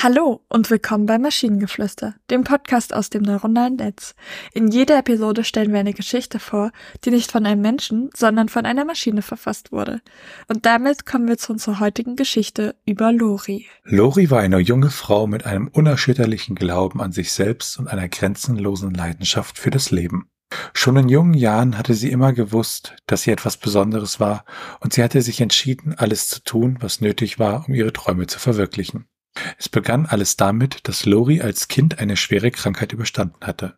Hallo und willkommen bei Maschinengeflüster, dem Podcast aus dem neuronalen Netz. In jeder Episode stellen wir eine Geschichte vor, die nicht von einem Menschen, sondern von einer Maschine verfasst wurde. Und damit kommen wir zu unserer heutigen Geschichte über Lori. Lori war eine junge Frau mit einem unerschütterlichen Glauben an sich selbst und einer grenzenlosen Leidenschaft für das Leben. Schon in jungen Jahren hatte sie immer gewusst, dass sie etwas Besonderes war, und sie hatte sich entschieden, alles zu tun, was nötig war, um ihre Träume zu verwirklichen. Es begann alles damit, dass Lori als Kind eine schwere Krankheit überstanden hatte.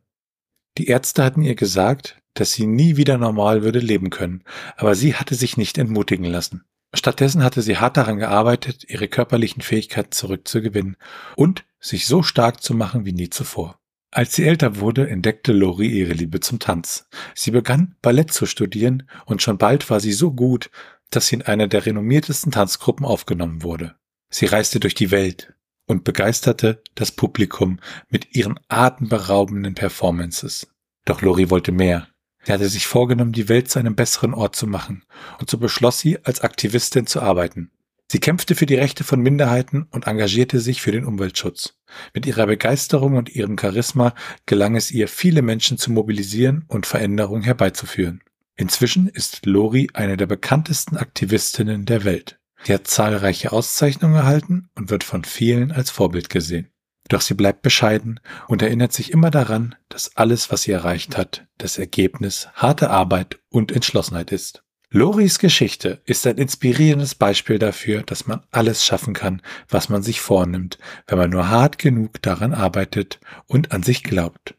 Die Ärzte hatten ihr gesagt, dass sie nie wieder normal würde leben können, aber sie hatte sich nicht entmutigen lassen. Stattdessen hatte sie hart daran gearbeitet, ihre körperlichen Fähigkeiten zurückzugewinnen und sich so stark zu machen wie nie zuvor. Als sie älter wurde, entdeckte Lori ihre Liebe zum Tanz. Sie begann Ballett zu studieren und schon bald war sie so gut, dass sie in einer der renommiertesten Tanzgruppen aufgenommen wurde. Sie reiste durch die Welt und begeisterte das Publikum mit ihren atemberaubenden Performances. Doch Lori wollte mehr. Sie hatte sich vorgenommen, die Welt zu einem besseren Ort zu machen, und so beschloss sie, als Aktivistin zu arbeiten. Sie kämpfte für die Rechte von Minderheiten und engagierte sich für den Umweltschutz. Mit ihrer Begeisterung und ihrem Charisma gelang es ihr, viele Menschen zu mobilisieren und Veränderungen herbeizuführen. Inzwischen ist Lori eine der bekanntesten Aktivistinnen der Welt. Sie hat zahlreiche Auszeichnungen erhalten und wird von vielen als Vorbild gesehen. Doch sie bleibt bescheiden und erinnert sich immer daran, dass alles, was sie erreicht hat, das Ergebnis harte Arbeit und Entschlossenheit ist. Loris Geschichte ist ein inspirierendes Beispiel dafür, dass man alles schaffen kann, was man sich vornimmt, wenn man nur hart genug daran arbeitet und an sich glaubt.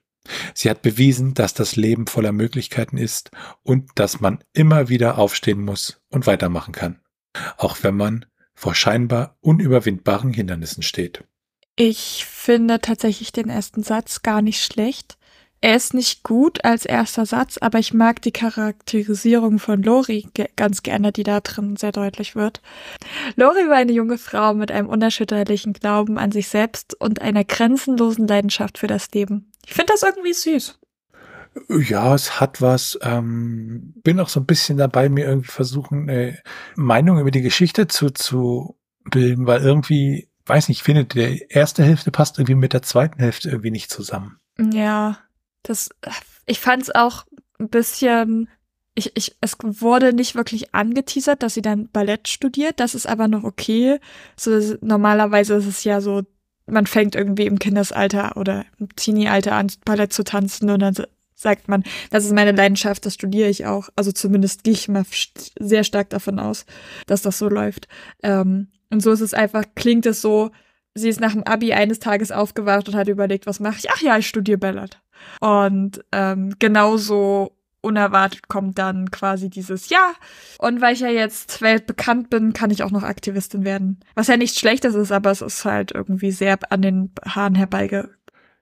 Sie hat bewiesen, dass das Leben voller Möglichkeiten ist und dass man immer wieder aufstehen muss und weitermachen kann auch wenn man vor scheinbar unüberwindbaren Hindernissen steht. Ich finde tatsächlich den ersten Satz gar nicht schlecht. Er ist nicht gut als erster Satz, aber ich mag die Charakterisierung von Lori ganz gerne, die da drin sehr deutlich wird. Lori war eine junge Frau mit einem unerschütterlichen Glauben an sich selbst und einer grenzenlosen Leidenschaft für das Leben. Ich finde das irgendwie süß. Ja, es hat was. Ähm, bin auch so ein bisschen dabei, mir irgendwie versuchen, eine Meinung über die Geschichte zu, zu bilden, weil irgendwie, weiß nicht, ich finde, der erste Hälfte passt irgendwie mit der zweiten Hälfte irgendwie nicht zusammen. Ja, das, ich fand es auch ein bisschen, ich, ich, es wurde nicht wirklich angeteasert, dass sie dann Ballett studiert. Das ist aber noch okay. So, normalerweise ist es ja so, man fängt irgendwie im Kindesalter oder im Teenie-Alter an, Ballett zu tanzen und dann sagt man, das ist meine Leidenschaft, das studiere ich auch. Also zumindest gehe ich mal sehr stark davon aus, dass das so läuft. Ähm, und so ist es einfach, klingt es so, sie ist nach dem Abi eines Tages aufgewacht und hat überlegt, was mache ich? Ach ja, ich studiere Ballett. Und ähm, genauso unerwartet kommt dann quasi dieses Ja. Und weil ich ja jetzt weltbekannt bin, kann ich auch noch Aktivistin werden. Was ja nichts Schlechtes ist, aber es ist halt irgendwie sehr an den Haaren herbeige.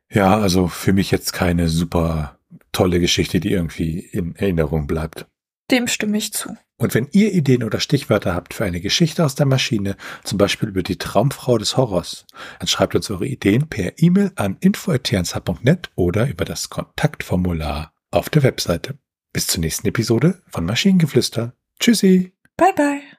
Ja, also für mich jetzt keine super tolle Geschichte, die irgendwie in Erinnerung bleibt. Dem stimme ich zu. Und wenn ihr Ideen oder Stichwörter habt für eine Geschichte aus der Maschine, zum Beispiel über die Traumfrau des Horrors, dann schreibt uns eure Ideen per E-Mail an info.tnsh.net oder über das Kontaktformular auf der Webseite. Bis zur nächsten Episode von Maschinengeflüster. Tschüssi. Bye bye.